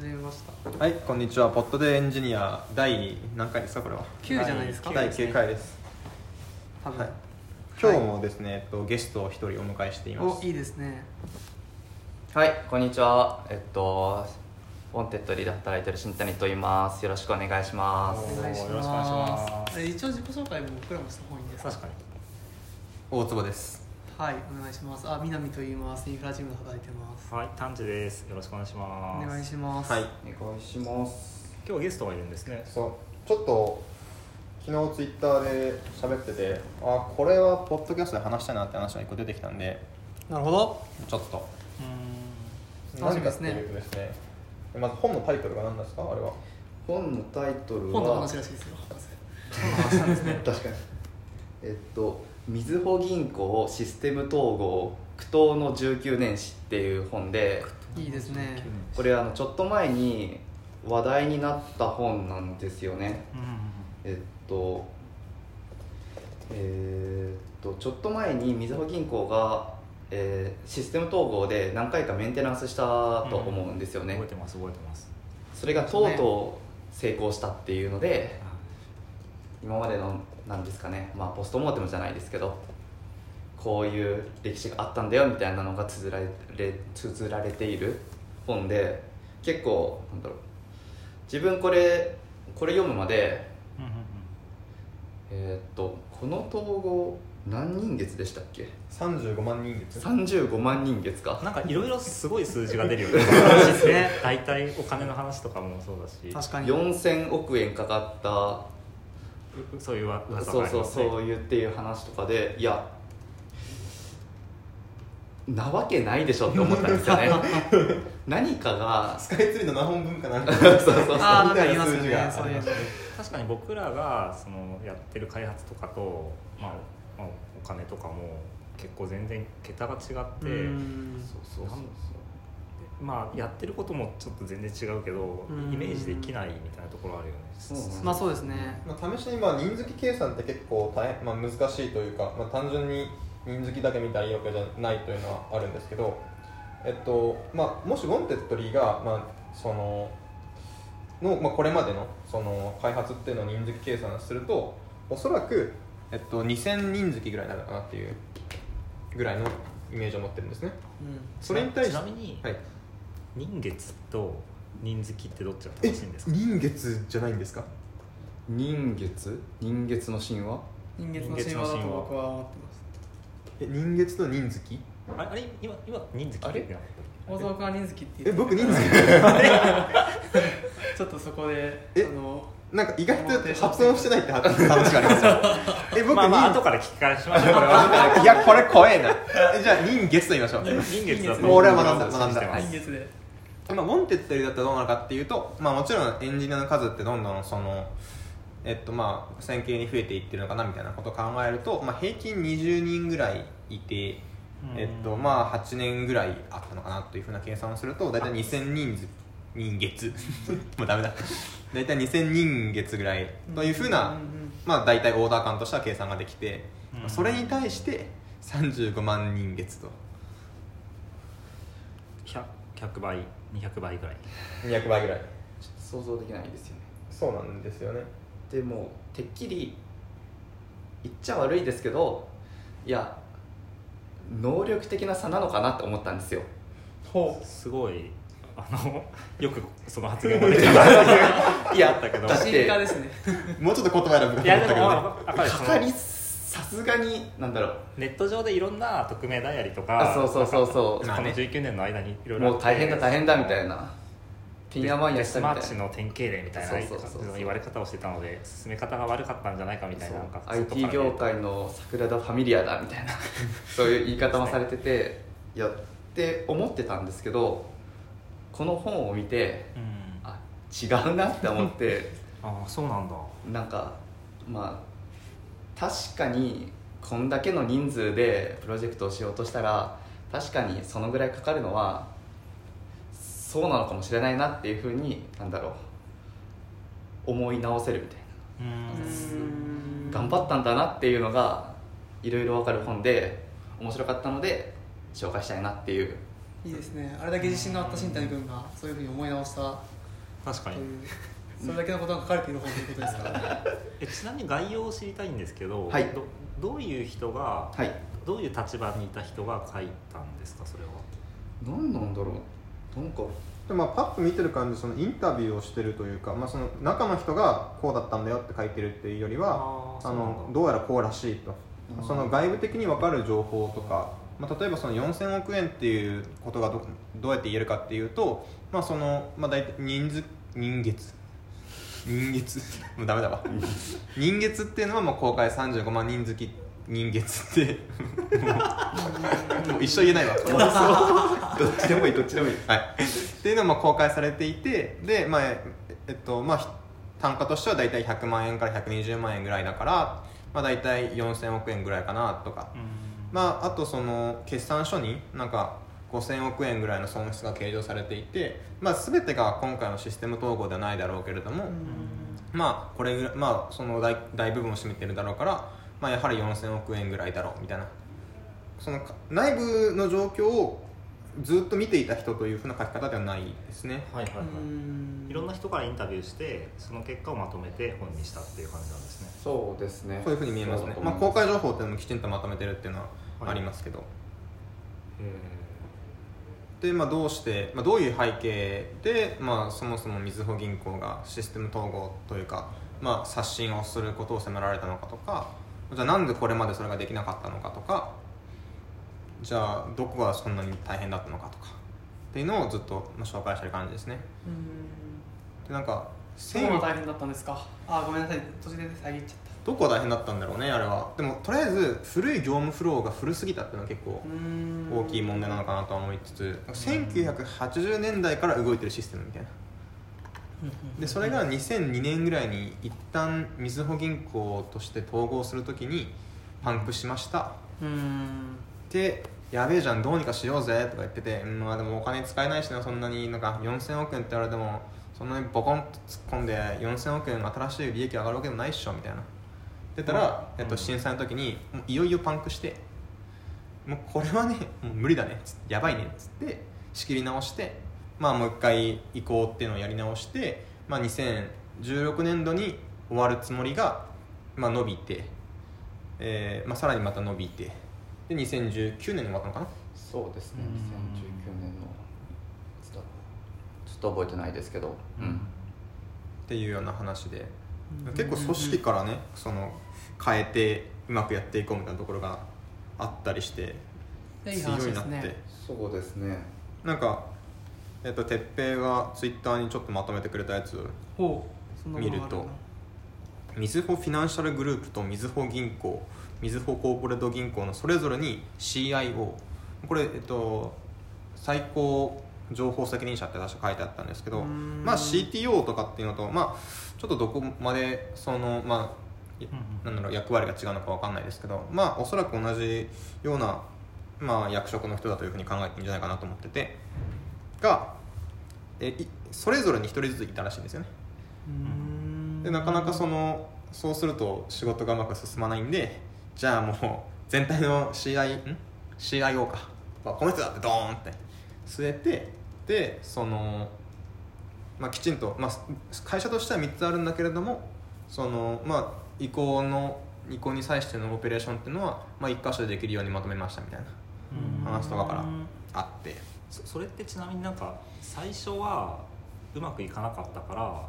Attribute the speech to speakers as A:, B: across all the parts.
A: 始めました
B: はい、こんにちは。ポッドでエンジニア第何回ですかこれは
A: ？9じゃないですか
B: 第9回です。
A: 多分、
B: はい。今日もですね、えっとゲストを一人お迎えしています。
A: おいいですね
C: はい、こんにちは。えっと、ウォンテッドリーで働いてる新谷と言います。よろしくお願いします。
A: お願いし
D: よろしくお願いし
A: ま
D: ます
A: え一応自己紹介も僕らもした方がいいんですか？
D: 確かに
B: 大坪です。
A: はいお願いします。あ南と言います。インフラチームで働いてます。
D: はい丹治です。よろしくお願いし
A: お
D: ます。
A: 願いします。
B: はい。
C: お願いします。
D: 今日ゲストがいるんですね。
B: そう、ちょっと昨日ツイッターで喋ってて、あ、これはポッドキャストで話したいなって話が一個出てきたんで、
A: なるほど。
B: ちょっと。
D: う
A: 楽しみですね
B: 何かっていうとですね、まず本のタイトルが何ですか？あれは。
C: 本のタイトルは
A: 本の話らしいですよ。本の話なんですね。
C: 確かに。えっと、みずほ銀行システム統合苦闘の19年史っていう本で、
A: いいですね。
C: これあのちょっと前に話題になった本なんですよね。
D: ん
C: えっとえーっとちょっと前にみずほ銀行が、えーシステム統合で何回かメンテナンスしたと思うんですよね、
D: 覚えてます覚えてます。
C: それがとうとう成功したっていうので今までのなんですかね、まあ、ポストモーテムじゃないですけどこういう歴史があったんだよみたいなのが綴られ綴られている本で結構なんだろう。自分これこれ読むまで
D: うんうん
C: えーっとこの統合何人月でしたっけ
B: ？35万人月。
C: 35万人月か。
D: うんなんかいろいろすごい数字が出るよね。
A: 話ですね。
D: 大体お金の話とかもそうだし。
A: 確かに。
C: 4000億円かかった
D: うそういう噂が
C: そうそう
D: ありますね。
C: そういうっていう話とかでいやなわけないでしょって思ったんですよね。何かが
B: スカイツリーの何本分かなんか。
C: そうそうそう。
A: あーなんか言い
B: みた
A: ますよね。
D: 確かに僕らがそのやってる開発とかと、まあまあ、お金とかも結構全然桁が違って
A: うーん。
C: そうそうそう
D: まあやってることもちょっと全然違うけど
A: うん。
D: イメージできないみたいなところあるよね。
C: そうなん
A: まあそうですね。
B: まあ、試しにまあ人月計算って結構大変、まあ、難しいというか、まあ、単純に人月だけ見たらいいわけじゃないというのはあるんですけど、えっとまあ、もしウォンテッドリーが、まあそののまあ、これまでのその開発っていうのを人月計算するとおそらく、えっと、2000人月ぐらいになるかなっていうぐらいのイメージを持ってるんですね。
A: うん。
B: それに対して
D: ちなみに
B: はい、
D: 人月と人月ってどっちが
B: え
D: 正しいんですか？
B: 人月じゃないんですか？
C: 人月？人月の神話？
A: 人間の神話。だと僕は思ってます。
B: え人月と人月？
D: ああれ今今人月
C: あれ？
A: 大沢君は人月って
B: え
A: 言って
B: 僕人月？
A: ちょっとそこで
B: え
A: あの
B: なんか意外と発音してないって話がありますよ。え僕
D: まあまあ
B: 人
D: 後から聞き返しましょう。これは
B: いやこれ怖えな。えじゃあ人月と言いましょう。
D: 人月だと
B: もう俺は学んだ学んだ。
D: ます
A: 人月で
B: まあ、ウォンテッドリーだったらどうなのかっていうと、まあ、もちろんエンジニアの数ってどんどんその、えっとまあ、線形に増えていってるのかなみたいなことを考えると、まあ、平均20人ぐらいいて、えっとまあ、8年ぐらいあったのかなというふうな計算をすると大体2000人ず人月。もうダメだ。大体2000人月ぐらいというふうな、
A: んん
B: まあ、大体オーダー感としては計算ができて、
D: うん。
B: それに対して35万人月と。
D: 100, 100倍200倍ぐらい。
B: 200倍ぐらい。
C: ちょっと想像できないですよね。
B: そうなんですよね。
C: でもてっきり言っちゃ悪いですけどいや能力的な差なのかなって思ったんですよ。
A: ほ
D: すごいあのよくその発言が出てた
C: いや
D: だけど。
C: だっ
A: う進化
C: て
A: ですね。
B: もうちょっと言葉選ぶかと思ったけど。ね
C: かかりさすがになんだろう。
D: ネット上でいろんな匿名ダイアリーとか
C: あそうそうそうそう。
D: この19年の間にいろいろ
C: もう大変だ大変だみたいな。てんやわんやしたみたいな。
D: ッチの典型例みたいな
C: そうそうそうそう。
D: 言われ方をしてたので進め方が悪かったんじゃないかみたいななんか
C: IT 業界の桜田ファミリアだみたいな。そういう言い方もされてていやって思ってたんですけどこの本を見て
D: うん。
C: あ違うなって思って
D: ああそうなんだ。
C: なんかまあ確かにこんだけの人数でプロジェクトをしようとしたら確かにそのぐらいかかるのはそうなのかもしれないなっていうふうになんだろう思い直せるみたいな。
D: うん。
C: 頑張ったんだなっていうのがいろいろ分かる本で面白かったので紹介したいなっていう
A: いいですね。あれだけ自信のあった新谷君がそういうふうに思い直した。
D: 確かに。
A: という。それだけのことが書かれている本ということですか？ら ね
D: えちなみに概要を知りたいんですけど、
C: はい。
D: どどういう人が
C: はい。
D: どういう立場にいた人が書いたんですか？それは。
C: 何なんだろう。なんか。
B: でまあ、パッと見てる感じそのインタビューをしてるというか、まあ、その中の人がこうだったんだよって書いてるっていうよりは
D: あ
B: のどうやらこうらしいと。
C: うん
B: その外部的に分かる情報とか、まあ、例えばその4000億円っていうことがどどうやって言えるかっていうと、まあそのまあ、大体人数人月。人月。もうダメだわ。人月っていうのはまあ公開35万人好き人月って。も うもう一生言えないわ。
C: どっちでもいいどっちでもいい。
B: はい、っていうのも公開されていてで、まあええっとまあ、ひ単価としては大体100万円から120万円ぐらいだから、まあ、大体4000億円ぐらいかなとか、まあ、あとその決算書になんか5000億円ぐらいの損失が計上されていて、まあ、全てが今回のシステム統合ではないだろうけれども、まあこれぐらい、まあ、その大大部分を占めてるだろうから、まあ、やはり4000億円ぐらいだろうみたいな。そのか内部の状況をずっと見ていた人というふうな書き方ではないですね。
D: はいはいはい、
A: うん。
D: いろんな人からインタビューしてその結果をまとめて本にしたっていう感じなんですね。
C: そうですね。
B: そういうふうに見えますね。まあ、公開情報っていうのもきちんとまとめてるっていうのはありますけど、で、まあ、どうして、まあ、どういう背景で、まあ、そもそもみずほ銀行がシステム統合というか、まあ、刷新をすることを迫られたのかとかじゃあなんでこれまでそれができなかったのかとかじゃあどこがそんなに大変だったのかとかっていうのをずっとまあ紹介してる感じですね。でなんか
A: そうが大変だったんですか？あごめんなさい。途中で遮っちゃっ
B: どこが大変だったんだろうねあれは。でもとりあえず古い業務フローが古すぎたっていうのは結構大きい問題なのかなとは思いつつ1980年代から動いてるシステムみたいな。でそれが2002年ぐらいに一旦みずほ銀行として統合するときにパンクしました
A: うん
B: でやべえじゃんどうにかしようぜとか言ってて、うん、まあでもお金使えないしなそんなになんか4000億円って言われてもそんなにボコンと突っ込んで4000億円新しい利益上がるわけでもないっしょみたいな。って言ったら、えっと、震災の時にもういよいよパンクしてもうこれはねもう無理だねやばいねっつって仕切り直してまあもう一回移行っていうのをやり直して、まあ、2016年度に終わるつもりが、まあ、伸びて、えーまあ、さらにまた伸びてで2019年に終わったのかな？
C: そうですね。
D: うん。
C: 2019年のいつだ。ろうちょっと覚えてないですけど。うん。
B: っていうような話で。
A: うん。
B: 結構組織からねその変えてうまくやっていこうみたいなところがあったりして強いなって、
A: ね
C: そうですね。
B: なんかえっと哲平がツイッターにちょっとまとめてくれたやつ
A: ほう。そんなものがあ
B: 見るとみずほフィナンシャルグループとみずほ銀行みずほコーポレート銀行のそれぞれに CIO これ、えっと、最高情報責任者って確か書いてあったんですけどまあ CTO とかっていうのとまあちょっとどこまでそのまあいなんだろう役割が違うのかわかんないですけどまあおそらく同じような、まあ、役職の人だというふうに考えていいんじゃないかなと思っててがえいそれぞれに一人ずついたらしいんですよね。
A: うん
B: でなかなかそのそうすると仕事がうまく進まないんでじゃあもう全体の CI ん？CIO か、まあ、この人だってドーンって。据えてでその、まあ、きちんと、まあ、会社としては3つあるんだけれどもその、まあ、移行の移行に際してのオペレーションっていうのは、まあ、1箇所でできるようにまとめましたみたいな話とかからあって。
D: そそれってちなみになんか最初はうまくいかなかったから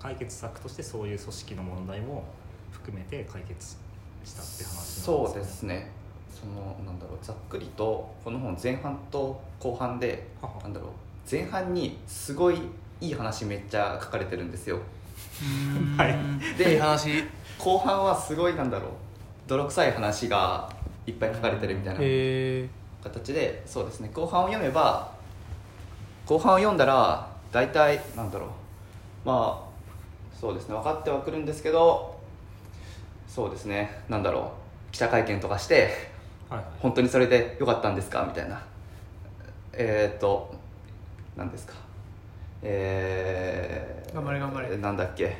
D: 解決策としてそういう組織の問題も含めて解決したって話なんですか
C: そうですね。そのなんだろうざっくりとこの本前半と後半で
D: はは。
C: なんだろう前半にすごいいい話めっちゃ書かれてるんですよ。
D: はい。
C: で
A: いい話。
C: 後半はすごいなんだろう泥臭い話がいっぱい書かれてるみたいな形でそうですね。後半を読めば後半を読んだら大体なんだろう。まあそうですね。分かってはくるんですけどそうですね。なんだろう。記者会見とかして
D: はいはい。
C: 本当にそれでよかったんですか？みたいな。えー、っと何ですか？えー、
A: 頑張れ頑張れ。
C: なんだっけ？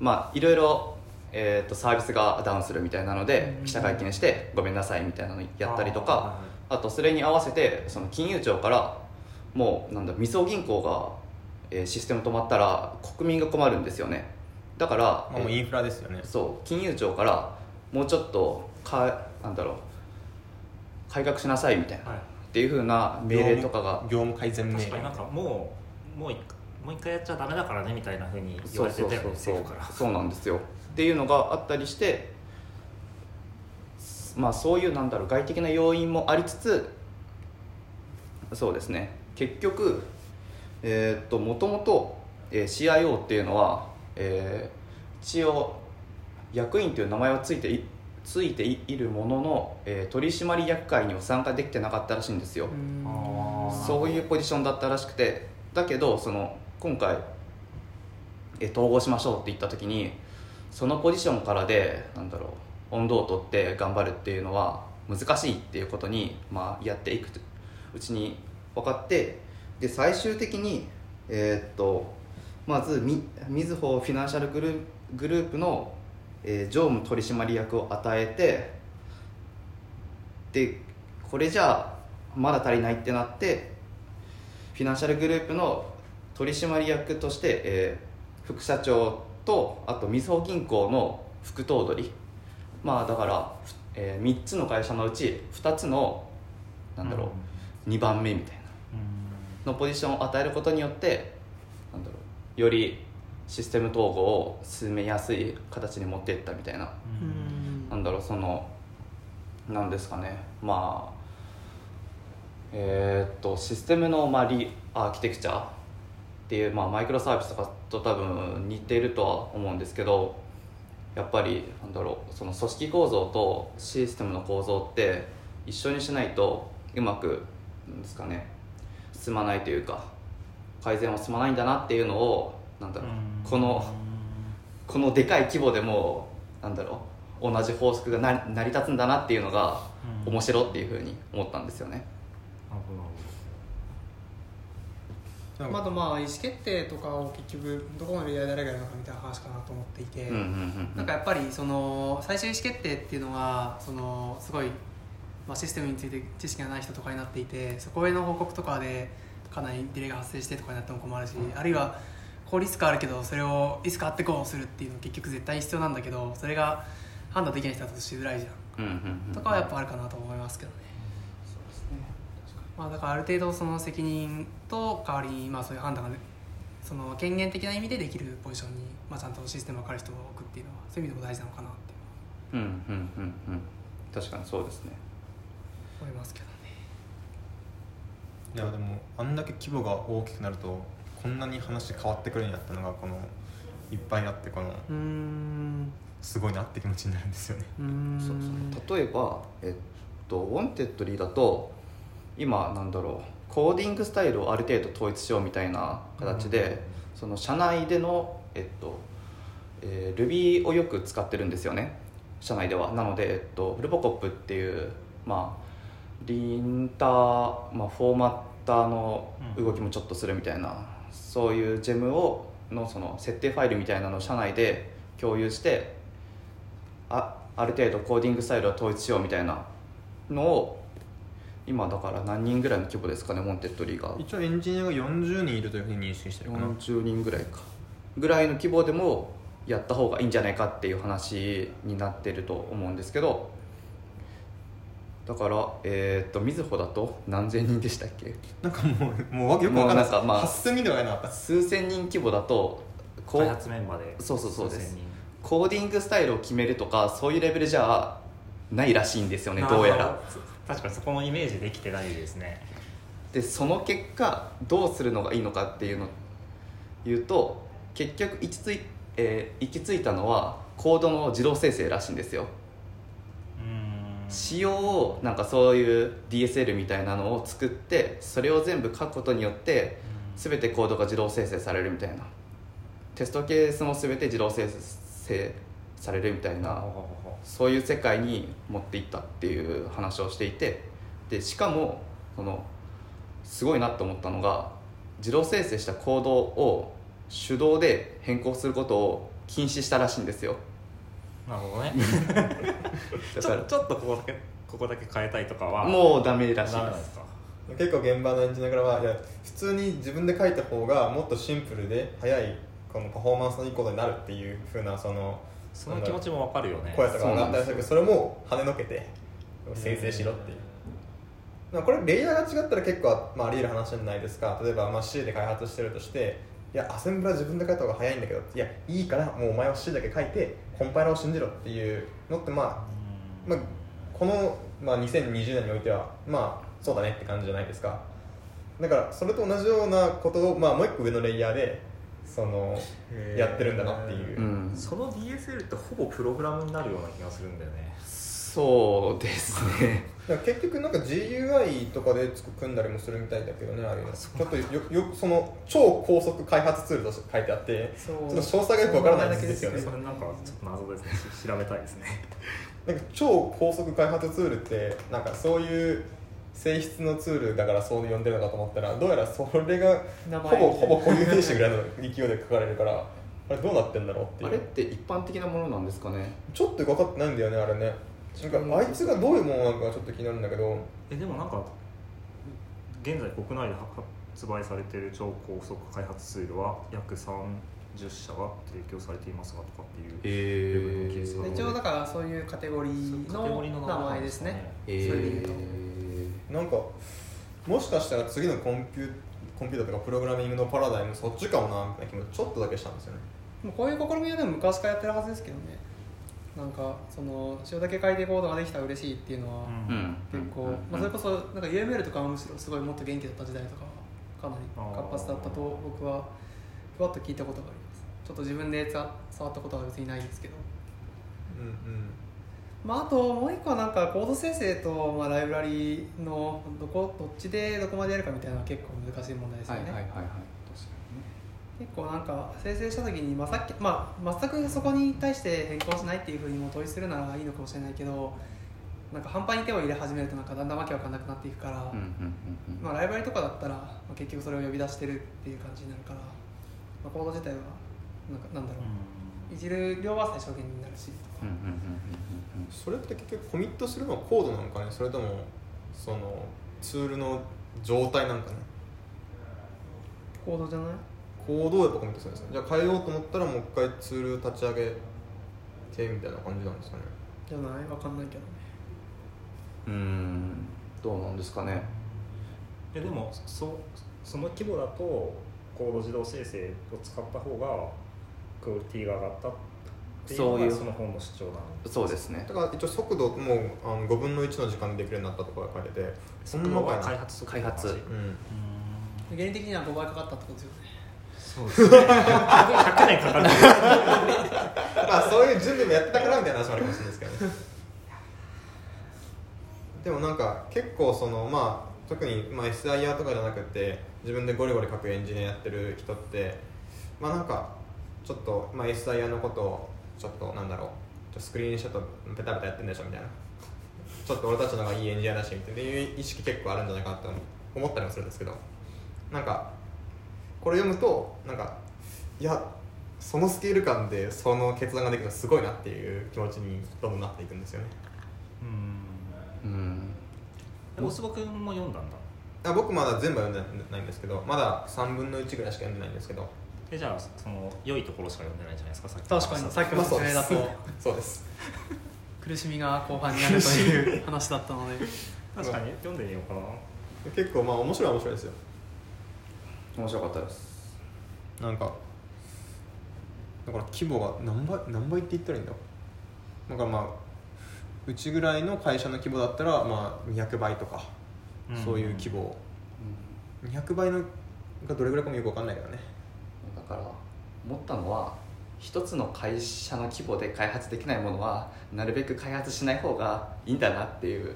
C: まあいろいろ、えーっとサービスがダウンするみたいなので
A: うん
C: 記者会見してごめんなさいみたいなのやったりとかあとそれに合わせてその金融庁からもうなんだみそ銀行が、えーシステム止まったら国民が困るんですよね。だから、
B: もうインフラですよね。
C: そう。金融庁からもうちょっとかなんだろう。改革しなさいみたいな、
D: はい。
C: っていうふうな命令とかが。
B: 業務改善命令。
D: 確かになんかもうもう一もう一回やっちゃダメだからねみたいなふうに言
C: そう
D: われてたよね
C: そうそうそう。
D: 政府から。
C: そうなんですよ。っていうのがあったりしてまあそういうなんだろう外的な要因もありつつそうですね。結局えーっともともとえー CIO っていうのは、えー一応役員という名前はついていついていいるものの、えー取締役会には参加できてなかったらしいんですよ、そういうポジションだったらしくてだけどその今回え統合しましょうって言った時にそのポジションからでなんだろう温度を取って頑張るっていうのは難しいっていうことに、まあ、やっていくうちに分かってで最終的にえーっとまずみみずほフィナンシャルグループグループの、えー常務取締役を与えてでこれじゃあまだ足りないってなってフィナンシャルグループの取締役として、えー副社長とあとみずほ銀行の副頭取。まあだから、え3つの会社のうち2つのなんだろう、2番目みたいなのポジションを与えることによってなんだろうよりシステム統合を進めやすい形に持っていったみたいな。
A: うん。
C: なんだろうそのなんですかね。まあえーっとシステムの、まあ、リアーキテクチャっていう、まあ、マイクロサービスとかと多分似ているとは思うんですけどやっぱりなんだろうその組織構造とシステムの構造って一緒にしないとうまくなんですかね進まないというか改善は進まないんだなっていうのをなんだろうこのこのでかい規模でもなんだろう同じ法則がな成り立つんだなっていうのが
D: うん。
C: 面白っていうふうに思ったんですよね。
A: ああとまあ意思決定とかを結局どこまでや誰がやるのかみたいな話かなと思っていて、なんかやっぱりその最終意思決定っていうのがそのすごい、まあ、システムについて知識がない人とかになっていてそこへの報告とかでかなりディレイが発生してとかになっても困るしあるいはこうリスクあるけどそれをリスクあってこうするっていうの結局絶対必要なんだけどそれが判断できない人だとしづらいじゃん。とかはやっぱあるかなと思いますけどね。まあ、だからある程度その責任と代わりにまあそういう判断がねその権限的な意味でできるポジションに、まあ、ちゃんとシステムが分かる人を置くっていうのはそういう意味でも大事なのかなっていう。
C: うんうんうんうん。確かにそうですね
A: 思いますけどね。
B: いやでもあんだけ規模が大きくなるとこんなに話変わってくるんやったのがこのいっぱいあってこのすごいなって気持ちになるんですよね。
C: そうそう。例えば、えっと、ウォンテッドリーだと今なんだろうコーディングスタイルをある程度統一しようみたいな形で、その社内での、えっとえー Ruby をよく使ってるんですよね。社内では。なので、えっと、フルボコップっていう、まあ、リンター、まあ、フォーマッターの動きもちょっとするみたいな、そういうジェムをのその設定ファイルみたいなのを社内で共有してあある程度コーディングスタイルを統一しようみたいなのを今だから何人ぐらいの規模ですかねウォンテッドリーが。
B: 一応エンジニアが40人いるというふうに認識してるかな。
C: 40人ぐらいか。ぐらいの規模でもやった方がいいんじゃないかっていう話になってると思うんですけどだからえーっとみずほだと何千人でしたっけ？
B: なんかもうもうわけよくわかんない。
C: もうなんかまあ
B: 8000人とかやなかった
C: 数千人規模だとこ
D: 開発メンバーで
C: そうそうそうです。コーディングスタイルを決めるとかそういうレベルじゃないらしいんですよねどうやら。
D: 確かにそこのイメージできてないですね。
C: でその結果どうするのがいいのかっていうの言うと結局行き着い,、えー行き着いたのはコードの自動生成らしいんですよ仕様をなんかそういう DSL みたいなのを作ってそれを全部書くことによって全てコードが自動生成されるみたいな。テストケースも全て自動生成されるみたいなそういう世界に持っていったっていう話をしていてでしかもそのすごいなと思ったのが自動生成したコードを手動で変更することを禁止したらしいんですよ。
D: うなるほどね。
C: だか
D: ちょちょっとここだけここだけ変えたいとかは
C: らもうダメらしいで
D: ですすか？
B: 結構現場のエンジニアからはいや普通に自分で書いた方がもっとシンプルで速いこのパフォーマンスのいいことになるっていうふうなその
D: その気持ちもわかるよね。
B: 声とか上がったりするけどそれも跳ねのけて生成しろっていう、まあこれレイヤーが違ったら結構、まあ、あり得る話じゃないですか。例えば、まあ、C で開発してるとしていやアセンブラ自分で書いた方が早いんだけどいやいいからもうお前は C だけ書いてコンパイラーを信じろっていうのってまあまあ、この、まあ、2020年においてはまあそうだねって感じじゃないですか。だからそれと同じようなことを、まあ、もう一個上のレイヤーでそのやってるんだなっていう、
C: うん。
D: その DSL ってほぼプログラムになるような気がするんだよね
C: そうですね。
B: 結局なんか GUI とかで組んだりもするみたいだけどねああいうの。ちょっとよよその超高速開発ツールとして書いてあってちょっと詳細がよくわからないんですよね。
D: それなんかちょっと謎ですね。し調べたいですね
B: なんか超高速開発ツールってなんかそういう性質のツールだからそう呼んでるのかと思ったらどうやらそれがほぼほぼ固有名詞ぐらいの勢いで書かれるからあれどうなってんだろうっていう。
C: あれって一般的なものなんですかね
B: ちょっと分かってないんだよねあれねなんかあいつがどういうものなのかちょっと気になるんだけど。
D: えでもなんか現在国内で発売されている超高速開発ツールは約30社が提供されていますがとかっていうレベルのケースが
C: え
A: 一応だからそういうカテゴリー
D: の
A: の
D: 名
A: 名前です
D: ね。
A: それでと。
B: なんかもしかしたら次のコンピュコンピューターとかプログラミングのパラダイムそっちかもなみたいな気もちょっとだけしたんですよね。
A: もうこういう試みはでも昔からやってるはずですけどねなんかその塩だけ書いてコードができたら嬉しいっていうのは結構、
C: うん。
A: まあ、それこそなんか UML とかはむしろすごいもっと元気だった時代とかはかなり活発だったと僕はふわっと聞いたことがあります。ちょっと自分でさ触ったことは別にないんですけど。
B: うんうん。
A: まあ、あともう一個はなんかコード生成と、まあ、ライブラリのどこどっちでどこまでやるかみたいなのは結構難しい問題ですよね、
C: はいはいはい
A: 結構なんか生成した時に、まあ、さっき、まあ、全くそこに対して変更しないっていうふうにも統一するならいいのかもしれないけどなんか半端に手を入れ始めるとなんかだんだんわけわかんなくなっていくから、
C: にねうんうんうんうん。
A: まあ、ライブラリとかだったら、まあ、結局それを呼び出してるっていう感じになるから、まあ、コード自体はなんかなんだろう、いじる量は最小限になるし。
C: うんうんうんうん
B: それって結局コミットするのはコードなのかね？それともそのツールの状態なんかね？
A: コードじゃない？
B: コードをやっぱコミットするんですね。じゃあ変えようと思ったらもう一回ツール立ち上げてみたいな感じなんですかね。
A: じゃない？わかんないけどね。
C: うんうんどうなんですかね。
D: えでもそその規模だとコード自動生成を使った方がクオリティが上がったっていうの
C: そういう。
D: がその本の主張なの
C: そうですね。
B: だから一応速度もあの5分の1の時間でできるようになったとか書いててそんな
D: 速度は
B: かい。な
D: 開発速度
C: 開発。
B: うん。
A: 原理的には5倍かかったってことですよね
D: そうですね。100年かかる。
B: まあそういう準備もやってたからみたいな話もあるかもしれないですけどね。でもなんか結構そのまあ特にまあ SIR とかじゃなくて自分でゴリゴリ書くエンジニアやってる人ってまあなんかちょっと、まあ、SIR のことをちょっとなんだろう。スクリーンショットペタペタやってんでしょみたいな。ちょっと俺たちの方がいいエンジニアだしみたいな。いう意識結構あるんじゃないかなって思ったりもするんですけど。なんかこれ読むとなんかいやそのスケール感でその決断ができるのはすごいなっていう気持ちにどんどんなっていくんですよね。
D: うん。
C: うん。
D: 大坪君も読んだんだ。
B: あ僕まだ全部は読んでないんですけどまだ3分の1ぐらいしか読んでないんですけど。
D: えじゃあその良いところしか読んでないんじゃないですか？さっき
A: 確かにさっきの
B: まあそう
A: 説明だと。
B: そうです。
A: 苦しみが後半になるという話だったので。
D: 確かに。読んでみようかな。
B: 結構まあ面白いは面白いですよ
C: 面白かったです。
B: なんかだから規模が何倍何倍って言ったらいいんだだからまあうちぐらいの会社の規模だったらまあ200倍とか、そういう規模。200倍のがどれぐらいかもよく分かんないけどね。
C: だから思ったのは一つの会社の規模で開発できないものはなるべく開発しない方がいいんだなっていう。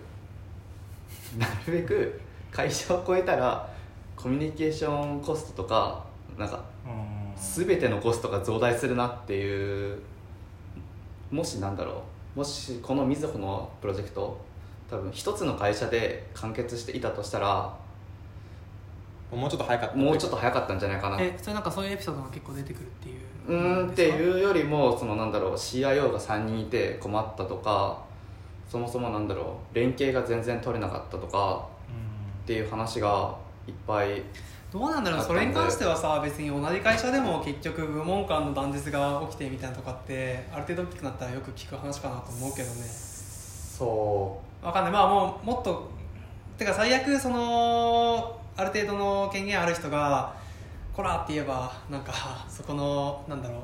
C: なるべく会社を超えたらコミュニケーションコストとかなんか
D: うん。
C: 全てのコストが増大するなっていうもしなんだろうもしこのみずほのプロジェクト多分一つの会社で完結していたとしたら
B: もうちょっと早かった。
C: もうちょっと早かったんじゃないかな。
A: え普通なんかそういうエピソードが結構出てくるっていう。
C: うーんって
A: う
C: いうよりもそのなんだろう CIO が3人いて困ったとかそもそもなんだろう連携が全然取れなかったとかっていう話がいっぱい
A: どうなんだろうそれに関してはさ別に同じ会社でも結局部門間の断絶が起きてみたいなとかってある程度大きくなったらよく聞く話かなと思うけどね。
C: そ
A: わかんない。まあもうもっとてか最悪そのある程度の権限ある人が「こら!」って言えばなんかそこのなんだろう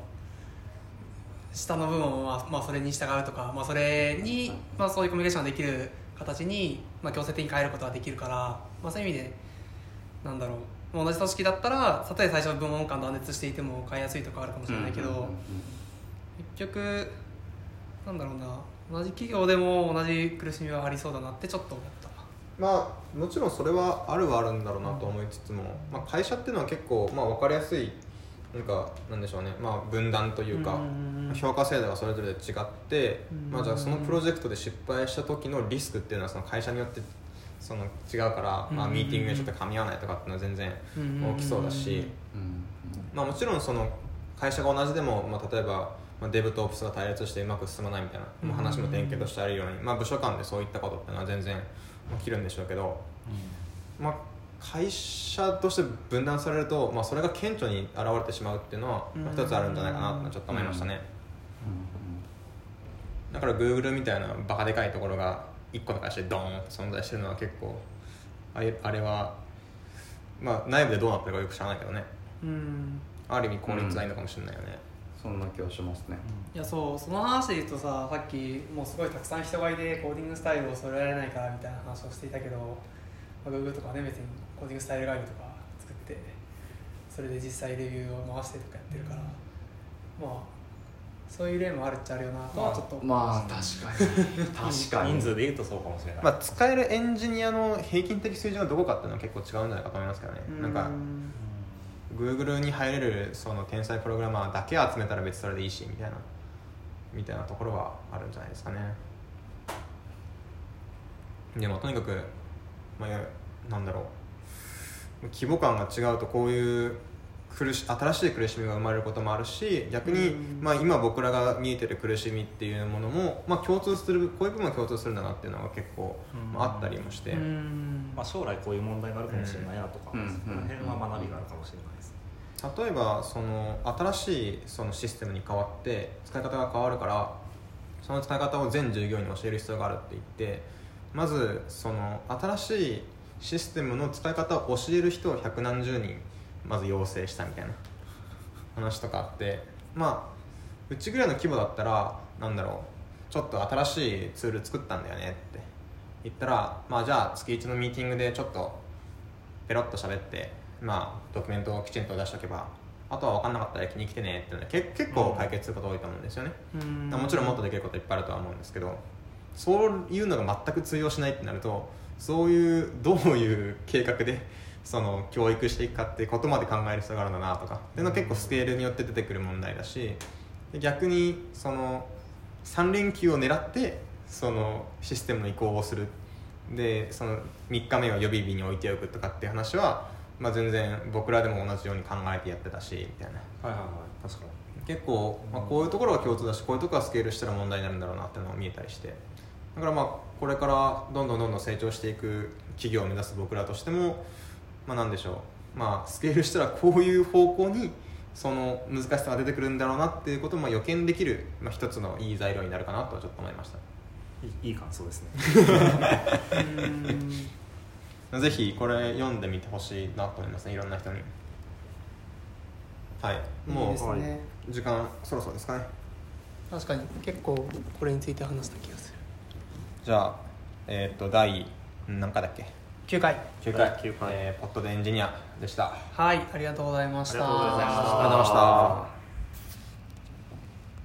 A: 下の部門もまあ、まあ、それに従うとか、まあ、それに、まあ、そういうコミュニケーションができる形に、まあ、強制的に変えることができるから、まあ、そういう意味でなんだろう。同じ組織だったらたとえ最初部門間断絶していても変えやすいとかあるかも
C: う
A: しれないけど、
C: うんうんうん
A: 結局なんだろうな。同じ企業でも同じ苦しみはありそうだなってちょっと思った。
B: まあもちろんそれはあるはあるんだろうなと思いつつも、まあ、会社っていうのは結構、まあ、分かりやすいなんかなんでしょうね、まあ、分断というか、
A: うん
B: 評価制度がそれぞれ違って、
A: うん。
B: まあ、じゃあそのプロジェクトで失敗した時のリスクっていうのはその会社によってその違うから、まあ、
A: うん
B: ミーティングでちょっと噛み合わないとかっていうのは全然大きそうだし、
C: うん
B: まあ、もちろんその会社が同じでも、まあ、例えば、まあ、デブとオプスが対立してうまく進まないみたいな、まあ、話も典型としてあるように、まあ、部署間でそういったことっていうのは全然起きるんでしょうけど、まあ、会社として分断されると、まあ、それが顕著に現れてしまうっていうのは、まあ、一つあるんじゃないかなとちょっと思いましたね、だから Google みたいなバカでかいところが1個の会社でドーンと存在してるのは結構あれあれは、まあ、内部でどうなってるかよく知らないけどね。
A: うん。
B: ある意味効率がいいのかもしれないよね、
C: そんな気はしますね。
A: いやそうその話で言うとささっきもうすごいたくさん人がいてコーディングスタイルを揃えられないからみたいな話をしていたけど、まあ、Google とかはね別にコーディングスタイルガイドとか作ってそれで実際レビューを回してとかやってるからまあそういう例もあるっちゃあるよなとはちょっと
C: まあ
A: す
C: 確かに。確かに
D: 人数で言うとそうかもしれない、
B: まあ、使えるエンジニアの平均的水準がどこかっていうのは結構違うんじゃないかと思いますけどね。
A: う
B: なんか Google に入れるその天才プログラマーだけ集めたら別にそれでいいしみたいなみたいなところはあるんじゃないですかね。でもとにかく、まあ、なんだろう。規模感が違うとこういう苦し新しい苦しみが生まれることもあるし逆に、
A: うん。
B: まあ、今僕らが見えてる苦しみっていうものも、まあ、共通するこういう部分は共通するんだなっていうのが結構、
D: うん。
B: まあ、あったりもして、
A: うん。
D: まあ、将来こういう問題があるかもしれないなとか、
C: うん。
D: その辺は学びがあるかもしれないです、
B: 例えばその新しいそのシステムに変わって使い方が変わるからその使い方を全従業員に教える必要があるって言ってまずその新しいシステムの使い方を教える人を百何十人まず要請したみたいな。話とかあって。まあうちぐらいの規模だったらなんだろう。ちょっと新しいツール作ったんだよねって。言ったらまあじゃあ月1のミーティングでちょっとペロッと喋ってまあドキュメントをきちんと出しておけばあとは分かんなかったら駅に来てねって結構解決すること多いと思うんですよね、
A: うん。
B: もちろんもっとできることいっぱいあるとは思うんですけどそういうのが全く通用しないってなるとそういうどういう計画でその教育していくかっていうことまで考える必要があるんだなとか。っていうのは結構スケールによって出てくる問題だしで逆にその3連休を狙ってそのシステムの移行をする。でその3日目は予備日に置いておくとかっていう話は、まあ、全然僕らでも同じように考えてやってたしみたいな。
D: はいはいはい。確かに。
B: 結構、まあ、こういうところが共通だしこういうところがスケールしたら問題になるんだろうなっていうのが見えたりして。だからまあこれからどんどんどんどん成長していく企業を目指す僕らとしてもまあなんでしょう。まあスケールしたらこういう方向にその難しさが出てくるんだろうなっていうことも予見できる、まあ、一つのいい材料になるかなとはちょっと思いました。
D: いいいい感想ですね。
A: う ん
B: ぜひこれ読んでみてほしいなと思いますねいろんな人に。はい。
A: いい
B: も
A: ですね。
B: う時間そろそろですかね。
A: 確かに。結構これについて話した気がする。
B: じゃあえっ、と第何回だっけ？
A: 9回。
B: 9回。
D: 第9回。
B: えーポットでエンジニアでした。
A: はいありがとうございました。
D: ありがとうございました。
B: ありがとうございました